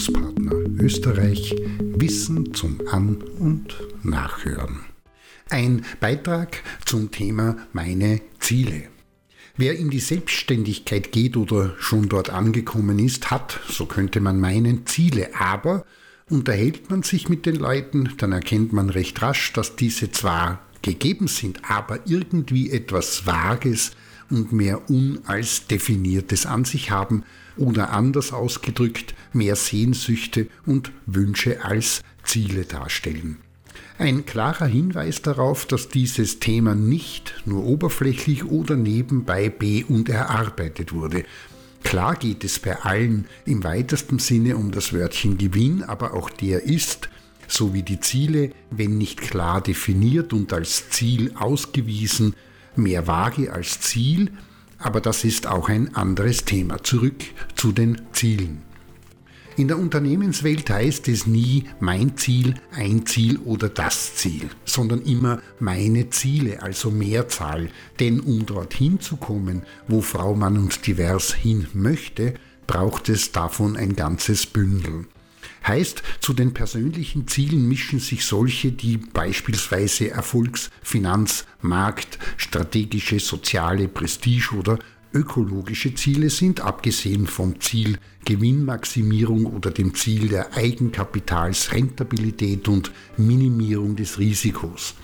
Bildungspartner Österreich Wissen zum An- und Nachhören. Ein Beitrag zum Thema Meine Ziele. Wer in die Selbstständigkeit geht oder schon dort angekommen ist, hat, so könnte man meinen, Ziele, aber unterhält man sich mit den Leuten, dann erkennt man recht rasch, dass diese zwar gegeben sind, aber irgendwie etwas Vages und mehr Un als Definiertes an sich haben oder anders ausgedrückt mehr Sehnsüchte und Wünsche als Ziele darstellen. Ein klarer Hinweis darauf, dass dieses Thema nicht nur oberflächlich oder nebenbei be- und erarbeitet wurde. Klar geht es bei allen im weitesten Sinne um das Wörtchen Gewinn, aber auch der ist, so wie die Ziele, wenn nicht klar definiert und als Ziel ausgewiesen, mehr vage als Ziel, aber das ist auch ein anderes Thema. Zurück zu den Zielen. In der Unternehmenswelt heißt es nie mein Ziel, ein Ziel oder das Ziel, sondern immer meine Ziele, also Mehrzahl. Denn um dorthin zu kommen, wo Frau Mann und Divers hin möchte, braucht es davon ein ganzes Bündel. Heißt, zu den persönlichen Zielen mischen sich solche, die beispielsweise Erfolgs-, Finanz-, Markt-, strategische, soziale, Prestige- oder ökologische Ziele sind, abgesehen vom Ziel Gewinnmaximierung oder dem Ziel der Eigenkapitalsrentabilität und Minimierung des Risikos.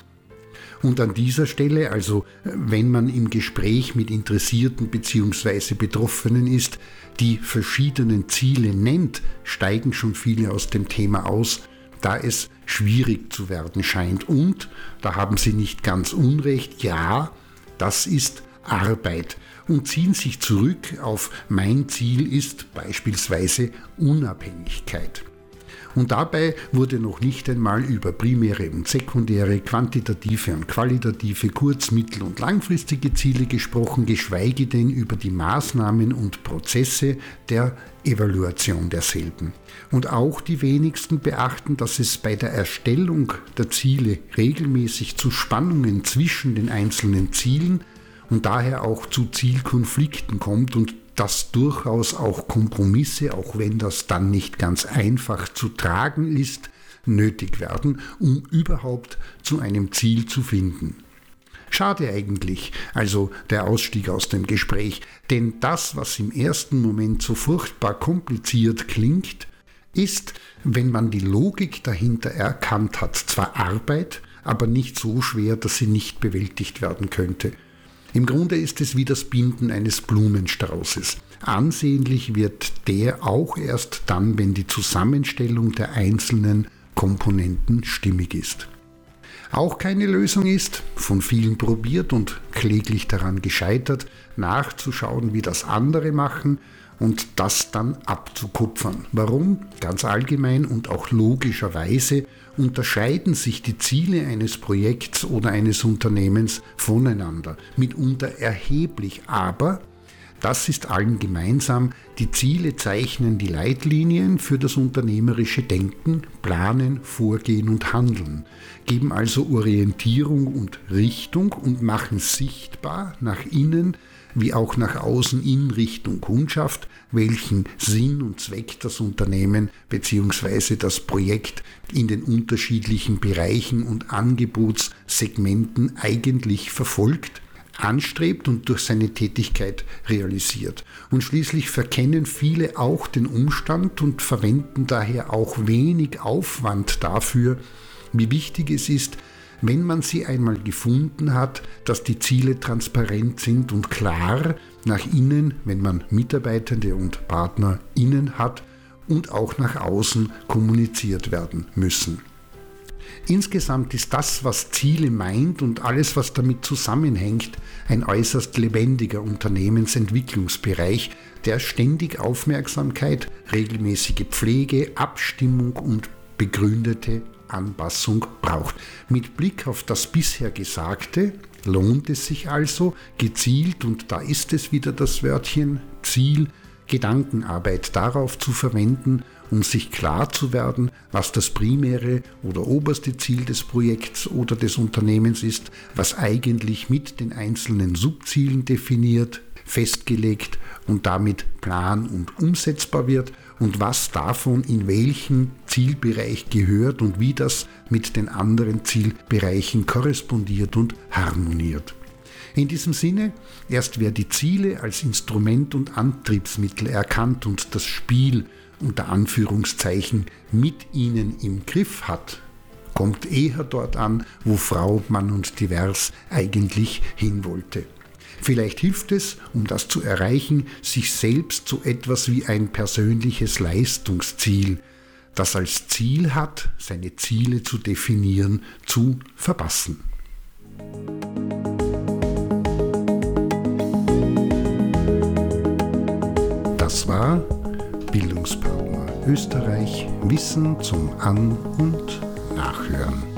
Und an dieser Stelle, also wenn man im Gespräch mit Interessierten bzw. Betroffenen ist, die verschiedenen Ziele nennt, steigen schon viele aus dem Thema aus, da es schwierig zu werden scheint. Und, da haben Sie nicht ganz unrecht, ja, das ist Arbeit und ziehen sich zurück auf mein Ziel ist beispielsweise Unabhängigkeit. Und dabei wurde noch nicht einmal über primäre und sekundäre, quantitative und qualitative, kurz-, mittel- und langfristige Ziele gesprochen, geschweige denn über die Maßnahmen und Prozesse der Evaluation derselben. Und auch die wenigsten beachten, dass es bei der Erstellung der Ziele regelmäßig zu Spannungen zwischen den einzelnen Zielen und daher auch zu Zielkonflikten kommt und dass durchaus auch Kompromisse, auch wenn das dann nicht ganz einfach zu tragen ist, nötig werden, um überhaupt zu einem Ziel zu finden. Schade eigentlich, also der Ausstieg aus dem Gespräch, denn das, was im ersten Moment so furchtbar kompliziert klingt, ist, wenn man die Logik dahinter erkannt hat, zwar Arbeit, aber nicht so schwer, dass sie nicht bewältigt werden könnte. Im Grunde ist es wie das Binden eines Blumenstraußes. Ansehnlich wird der auch erst dann, wenn die Zusammenstellung der einzelnen Komponenten stimmig ist. Auch keine Lösung ist, von vielen probiert und kläglich daran gescheitert, nachzuschauen, wie das andere machen und das dann abzukupfern. Warum? Ganz allgemein und auch logischerweise unterscheiden sich die Ziele eines Projekts oder eines Unternehmens voneinander, mitunter erheblich, aber das ist allen gemeinsam, die Ziele zeichnen die Leitlinien für das unternehmerische Denken, Planen, Vorgehen und Handeln, geben also Orientierung und Richtung und machen sichtbar nach innen wie auch nach außen in Richtung Kundschaft, welchen Sinn und Zweck das Unternehmen bzw. das Projekt in den unterschiedlichen Bereichen und Angebotssegmenten eigentlich verfolgt anstrebt und durch seine Tätigkeit realisiert. Und schließlich verkennen viele auch den Umstand und verwenden daher auch wenig Aufwand dafür, wie wichtig es ist, wenn man sie einmal gefunden hat, dass die Ziele transparent sind und klar nach innen, wenn man Mitarbeitende und Partner innen hat und auch nach außen kommuniziert werden müssen. Insgesamt ist das, was Ziele meint und alles, was damit zusammenhängt, ein äußerst lebendiger Unternehmensentwicklungsbereich, der ständig Aufmerksamkeit, regelmäßige Pflege, Abstimmung und begründete Anpassung braucht. Mit Blick auf das bisher Gesagte lohnt es sich also gezielt, und da ist es wieder das Wörtchen Ziel, Gedankenarbeit darauf zu verwenden, um sich klar zu werden, was das primäre oder oberste Ziel des Projekts oder des Unternehmens ist, was eigentlich mit den einzelnen Subzielen definiert, festgelegt und damit plan- und umsetzbar wird und was davon in welchen Zielbereich gehört und wie das mit den anderen Zielbereichen korrespondiert und harmoniert. In diesem Sinne, erst wer die Ziele als Instrument und Antriebsmittel erkannt und das Spiel unter Anführungszeichen mit ihnen im Griff hat, kommt eher dort an, wo Frau, Mann und Divers eigentlich hin wollte. Vielleicht hilft es, um das zu erreichen, sich selbst so etwas wie ein persönliches Leistungsziel, das als Ziel hat, seine Ziele zu definieren, zu verpassen. Das war Bildungspartner Österreich Wissen zum An- und Nachhören.